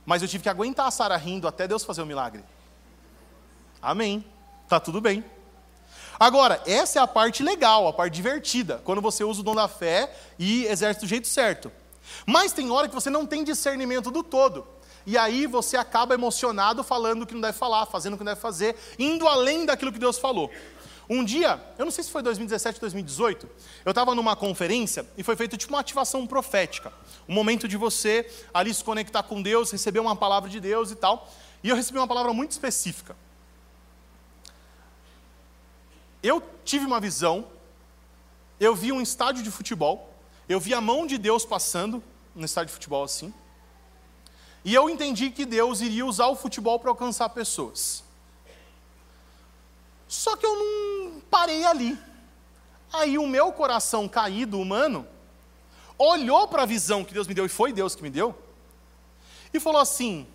Mas eu tive que aguentar a Sara rindo até Deus fazer o milagre. Amém. Tá tudo bem. Agora, essa é a parte legal, a parte divertida, quando você usa o dom da fé e exerce do jeito certo. Mas tem hora que você não tem discernimento do todo. E aí você acaba emocionado falando o que não deve falar, fazendo o que não deve fazer, indo além daquilo que Deus falou. Um dia, eu não sei se foi 2017 ou 2018, eu estava numa conferência e foi feita tipo uma ativação profética. Um momento de você ali se conectar com Deus, receber uma palavra de Deus e tal. E eu recebi uma palavra muito específica. Eu tive uma visão, eu vi um estádio de futebol, eu vi a mão de Deus passando no estádio de futebol assim. E eu entendi que Deus iria usar o futebol para alcançar pessoas. Só que eu não parei ali. Aí o meu coração caído, humano, olhou para a visão que Deus me deu, e foi Deus que me deu, e falou assim: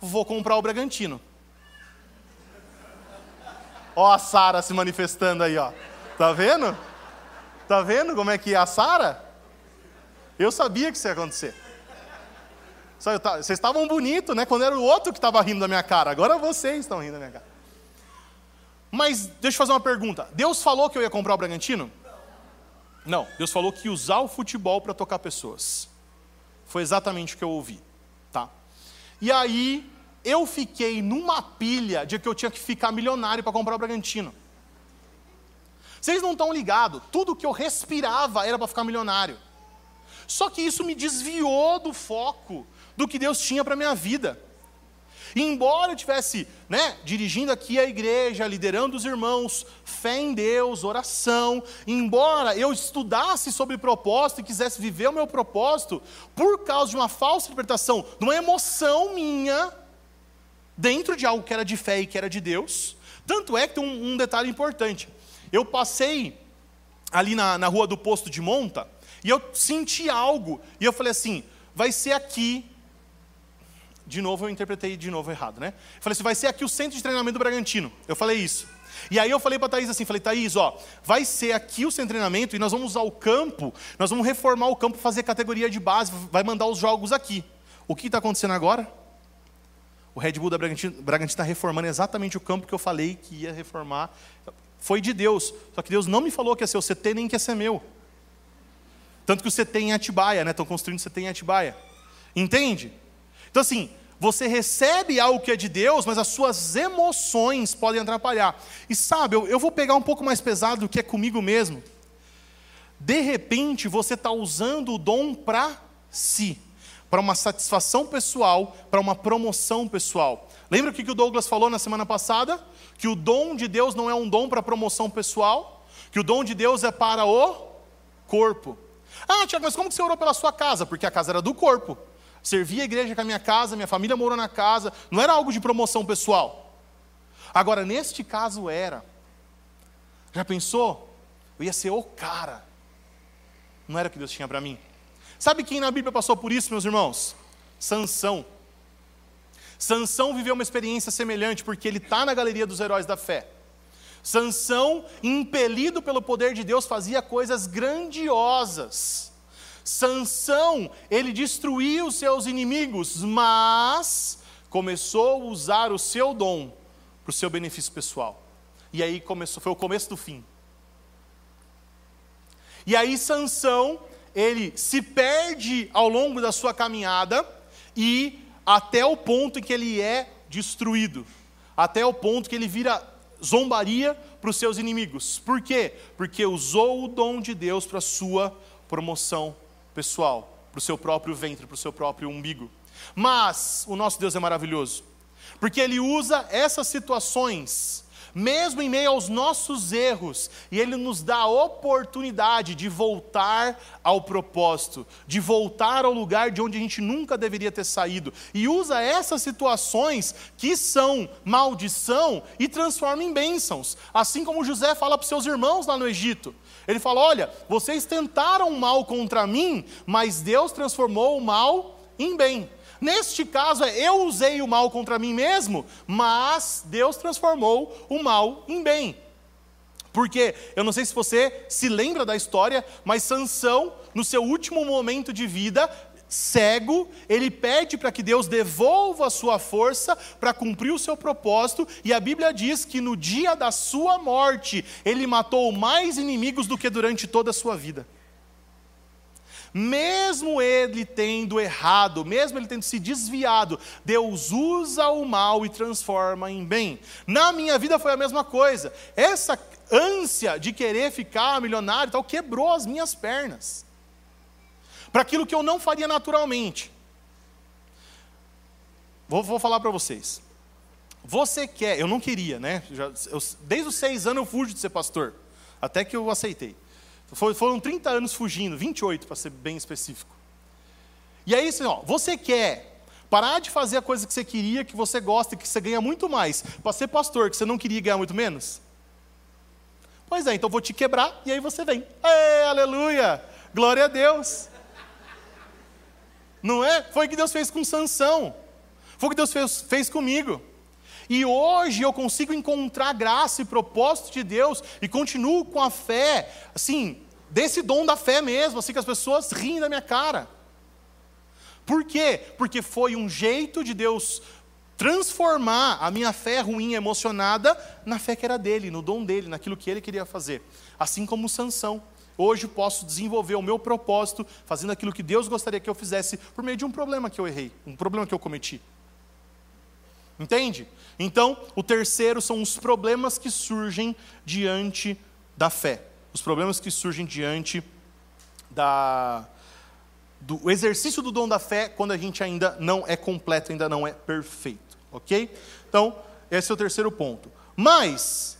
vou comprar o Bragantino. Ó a Sara se manifestando aí, ó. Tá vendo? Tá vendo como é que é a Sara? Eu sabia que isso ia acontecer. Vocês estavam bonitos, né? Quando era o outro que estava rindo da minha cara. Agora vocês estão rindo da minha cara. Mas deixa eu fazer uma pergunta. Deus falou que eu ia comprar o Bragantino? Não. Deus falou que ia usar o futebol para tocar pessoas. Foi exatamente o que eu ouvi, tá? E aí eu fiquei numa pilha de que eu tinha que ficar milionário para comprar o Bragantino. Vocês não estão ligados, tudo que eu respirava era para ficar milionário. Só que isso me desviou do foco do que Deus tinha para minha vida. E embora eu tivesse, né, dirigindo aqui a igreja, liderando os irmãos, fé em Deus, oração, embora eu estudasse sobre propósito e quisesse viver o meu propósito, por causa de uma falsa interpretação, de uma emoção minha, dentro de algo que era de fé e que era de Deus, tanto é que tem um, um detalhe importante. Eu passei ali na, na rua do posto de monta, e eu senti algo, e eu falei assim: vai ser aqui de novo eu interpretei de novo errado, né? Eu falei assim, vai ser aqui o centro de treinamento do Bragantino. Eu falei isso. E aí eu falei para Thaís assim, falei, Thaís, ó, vai ser aqui o de treinamento e nós vamos usar o campo, nós vamos reformar o campo, fazer categoria de base, vai mandar os jogos aqui. O que está acontecendo agora? O Red Bull da Bragantino está reformando exatamente o campo que eu falei que ia reformar. foi de Deus. Só que Deus não me falou que ia ser o CT nem que ia ser meu. Tanto que o CT em Atibaia, né? Estão construindo o CT em Atibaia. Entende? Então, assim, você recebe algo que é de Deus, mas as suas emoções podem atrapalhar. E sabe, eu, eu vou pegar um pouco mais pesado do que é comigo mesmo. De repente, você está usando o dom para si, para uma satisfação pessoal, para uma promoção pessoal. Lembra o que o Douglas falou na semana passada? Que o dom de Deus não é um dom para promoção pessoal, que o dom de Deus é para o corpo. Ah, Tiago, mas como que você orou pela sua casa? Porque a casa era do corpo. Servia a igreja com a minha casa, minha família morou na casa, não era algo de promoção pessoal. Agora, neste caso era. Já pensou? Eu ia ser o cara. Não era o que Deus tinha para mim. Sabe quem na Bíblia passou por isso, meus irmãos? Sansão. Sansão viveu uma experiência semelhante porque ele está na galeria dos heróis da fé. Sansão, impelido pelo poder de Deus, fazia coisas grandiosas. Sansão, ele destruía os seus inimigos, mas começou a usar o seu dom para o seu benefício pessoal. E aí começou, foi o começo do fim. E aí Sansão, ele se perde ao longo da sua caminhada e até o ponto em que ele é destruído, até o ponto que ele vira zombaria para os seus inimigos. Por quê? Porque usou o dom de Deus para a sua promoção pessoal, para o seu próprio ventre, para o seu próprio umbigo. Mas o nosso Deus é maravilhoso, porque Ele usa essas situações mesmo em meio aos nossos erros, e Ele nos dá a oportunidade de voltar ao propósito, de voltar ao lugar de onde a gente nunca deveria ter saído, e usa essas situações que são maldição e transforma em bênçãos, assim como José fala para os seus irmãos lá no Egito. Ele fala: Olha, vocês tentaram mal contra mim, mas Deus transformou o mal em bem. Neste caso, é eu usei o mal contra mim mesmo, mas Deus transformou o mal em bem. Porque eu não sei se você se lembra da história, mas Sansão, no seu último momento de vida, cego, ele pede para que Deus devolva a sua força para cumprir o seu propósito, e a Bíblia diz que no dia da sua morte, ele matou mais inimigos do que durante toda a sua vida mesmo ele tendo errado, mesmo ele tendo se desviado, Deus usa o mal e transforma em bem. Na minha vida foi a mesma coisa. Essa ânsia de querer ficar milionário e tal quebrou as minhas pernas. Para aquilo que eu não faria naturalmente. Vou, vou falar para vocês. Você quer, eu não queria, né? Já, eu, desde os seis anos eu fujo de ser pastor, até que eu aceitei. Foram 30 anos fugindo, 28 para ser bem específico. E aí, assim, ó, você quer parar de fazer a coisa que você queria, que você gosta, que você ganha muito mais, para ser pastor, que você não queria ganhar muito menos? Pois é, então vou te quebrar e aí você vem. Ei, aleluia! Glória a Deus! Não é? Foi o que Deus fez com Sansão. Foi o que Deus fez, fez comigo. E hoje eu consigo encontrar graça e propósito de Deus e continuo com a fé, assim, desse dom da fé mesmo, assim que as pessoas riem da minha cara. Por quê? Porque foi um jeito de Deus transformar a minha fé ruim emocionada na fé que era dele, no dom dele, naquilo que ele queria fazer. Assim como Sansão. Hoje posso desenvolver o meu propósito fazendo aquilo que Deus gostaria que eu fizesse por meio de um problema que eu errei, um problema que eu cometi. Entende? Então, o terceiro são os problemas que surgem diante da fé. Os problemas que surgem diante da, do exercício do dom da fé quando a gente ainda não é completo, ainda não é perfeito. Ok? Então, esse é o terceiro ponto. Mas,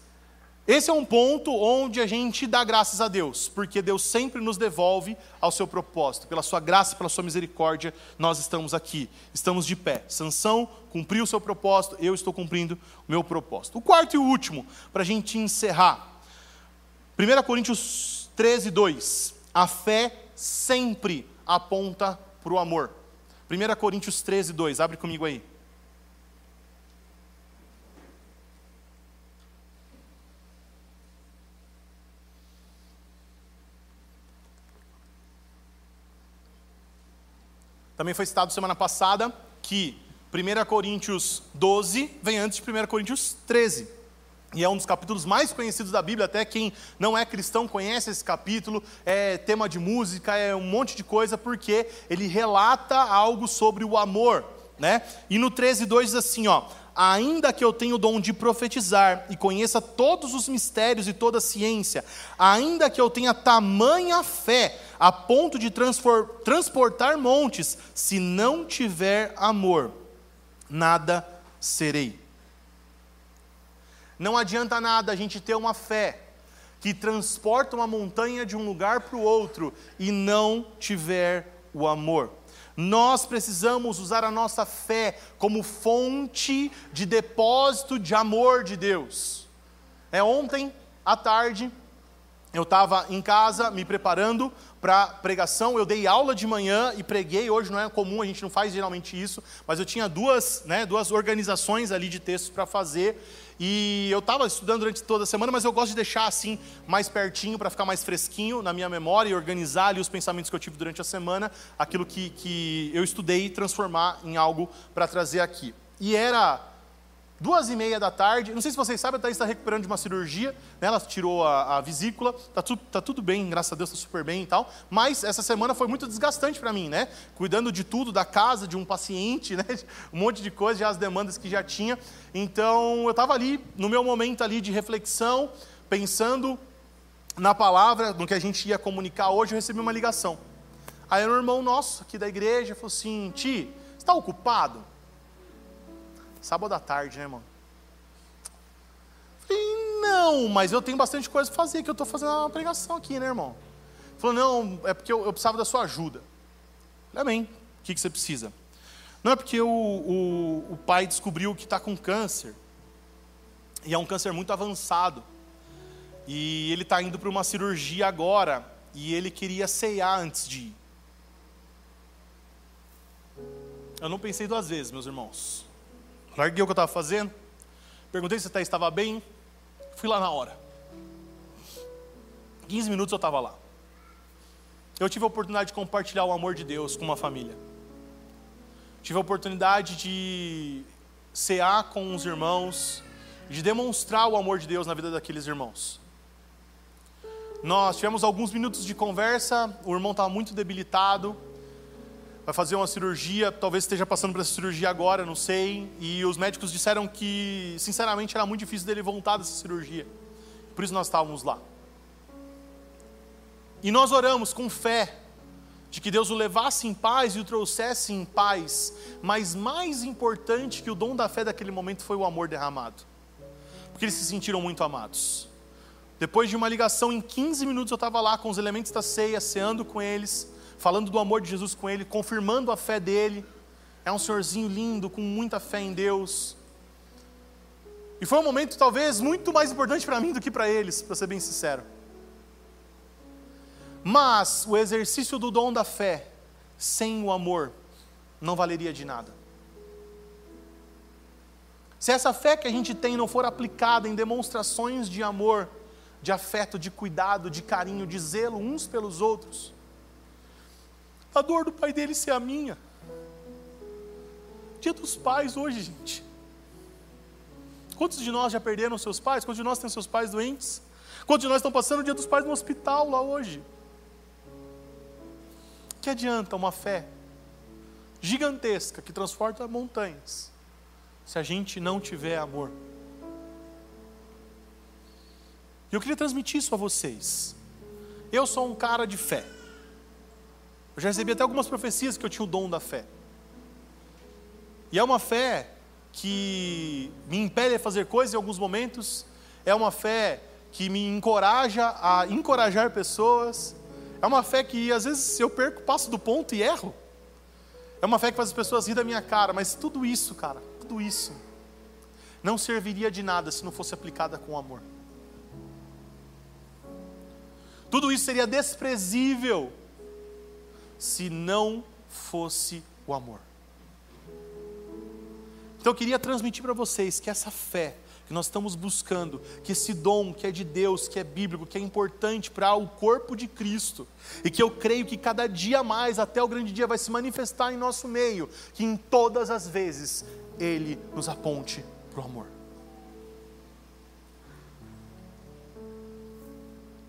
esse é um ponto onde a gente dá graças a Deus, porque Deus sempre nos devolve ao seu propósito. Pela sua graça, pela sua misericórdia, nós estamos aqui, estamos de pé. Sansão cumpriu o seu propósito, eu estou cumprindo o meu propósito. O quarto e o último, para a gente encerrar. 1 Coríntios 13, 2. A fé sempre aponta para o amor. 1 Coríntios 13, 2. Abre comigo aí. Também foi citado semana passada que 1 Coríntios 12 vem antes de 1 Coríntios 13. e é um dos capítulos mais conhecidos da Bíblia, até quem não é cristão conhece esse capítulo, é tema de música, é um monte de coisa, porque ele relata algo sobre o amor, né? E no 13:2 diz assim, ó: ainda que eu tenha o dom de profetizar e conheça todos os mistérios e toda a ciência, ainda que eu tenha tamanha fé a ponto de transportar montes, se não tiver amor, nada serei. Não adianta nada a gente ter uma fé que transporta uma montanha de um lugar para o outro e não tiver o amor. Nós precisamos usar a nossa fé como fonte de depósito de amor de Deus. É ontem à tarde, eu estava em casa me preparando para pregação. Eu dei aula de manhã e preguei. Hoje não é comum, a gente não faz geralmente isso, mas eu tinha duas, né, duas organizações ali de textos para fazer. E eu estava estudando durante toda a semana, mas eu gosto de deixar assim mais pertinho para ficar mais fresquinho na minha memória e organizar ali os pensamentos que eu tive durante a semana, aquilo que, que eu estudei e transformar em algo para trazer aqui. E era Duas e meia da tarde, não sei se vocês sabem, a Thaís está recuperando de uma cirurgia, né? ela tirou a, a vesícula, está tu, tá tudo bem, graças a Deus está super bem e tal, mas essa semana foi muito desgastante para mim, né? Cuidando de tudo, da casa, de um paciente, *laughs* né? Um monte de coisa, já as demandas que já tinha. Então eu estava ali, no meu momento ali de reflexão, pensando na palavra, no que a gente ia comunicar hoje, eu recebi uma ligação. Aí um irmão nosso aqui da igreja falou assim: Ti, você está ocupado? Sábado à tarde, né, irmão? Falei, não, mas eu tenho bastante coisa para fazer, que eu estou fazendo uma pregação aqui, né, irmão? Falou, não, é porque eu, eu precisava da sua ajuda. Falei, amém, o que, que você precisa? Não é porque o, o, o pai descobriu que está com câncer, e é um câncer muito avançado, e ele está indo para uma cirurgia agora, e ele queria ceiar antes de ir. Eu não pensei duas vezes, meus irmãos. Larguei o que eu estava fazendo, perguntei se você estava bem, fui lá na hora. 15 minutos eu estava lá. Eu tive a oportunidade de compartilhar o amor de Deus com uma família. Tive a oportunidade de cear com os irmãos, de demonstrar o amor de Deus na vida daqueles irmãos. Nós tivemos alguns minutos de conversa, o irmão estava muito debilitado, vai fazer uma cirurgia, talvez esteja passando por essa cirurgia agora, não sei. E os médicos disseram que, sinceramente, era muito difícil dele voltar dessa cirurgia. Por isso nós estávamos lá. E nós oramos com fé de que Deus o levasse em paz e o trouxesse em paz. Mas mais importante que o dom da fé daquele momento foi o amor derramado. Porque eles se sentiram muito amados. Depois de uma ligação, em 15 minutos eu estava lá com os elementos da ceia, ceando com eles falando do amor de Jesus com ele, confirmando a fé dele. É um senhorzinho lindo, com muita fé em Deus. E foi um momento talvez muito mais importante para mim do que para eles, para ser bem sincero. Mas o exercício do dom da fé, sem o amor, não valeria de nada. Se essa fé que a gente tem não for aplicada em demonstrações de amor, de afeto, de cuidado, de carinho, de zelo uns pelos outros, a dor do pai dele ser a minha. Dia dos pais hoje, gente. Quantos de nós já perderam seus pais? Quantos de nós têm seus pais doentes? Quantos de nós estão passando o dia dos pais no hospital lá hoje? Que adianta uma fé gigantesca que transporta montanhas se a gente não tiver amor? E eu queria transmitir isso a vocês. Eu sou um cara de fé. Eu já recebi até algumas profecias que eu tinha o dom da fé. E é uma fé que me impele a fazer coisas em alguns momentos, é uma fé que me encoraja a encorajar pessoas, é uma fé que às vezes eu perco, passo do ponto e erro. É uma fé que faz as pessoas rir da minha cara, mas tudo isso, cara, tudo isso, não serviria de nada se não fosse aplicada com amor. Tudo isso seria desprezível se não fosse o amor. Então eu queria transmitir para vocês que essa fé que nós estamos buscando, que esse dom que é de Deus, que é bíblico, que é importante para o corpo de Cristo, e que eu creio que cada dia mais, até o grande dia, vai se manifestar em nosso meio, que em todas as vezes Ele nos aponte para o amor.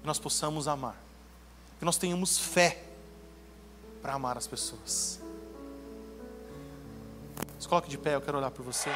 que nós possamos amar, que nós tenhamos fé para amar as pessoas. Se coloque de pé, eu quero orar por você.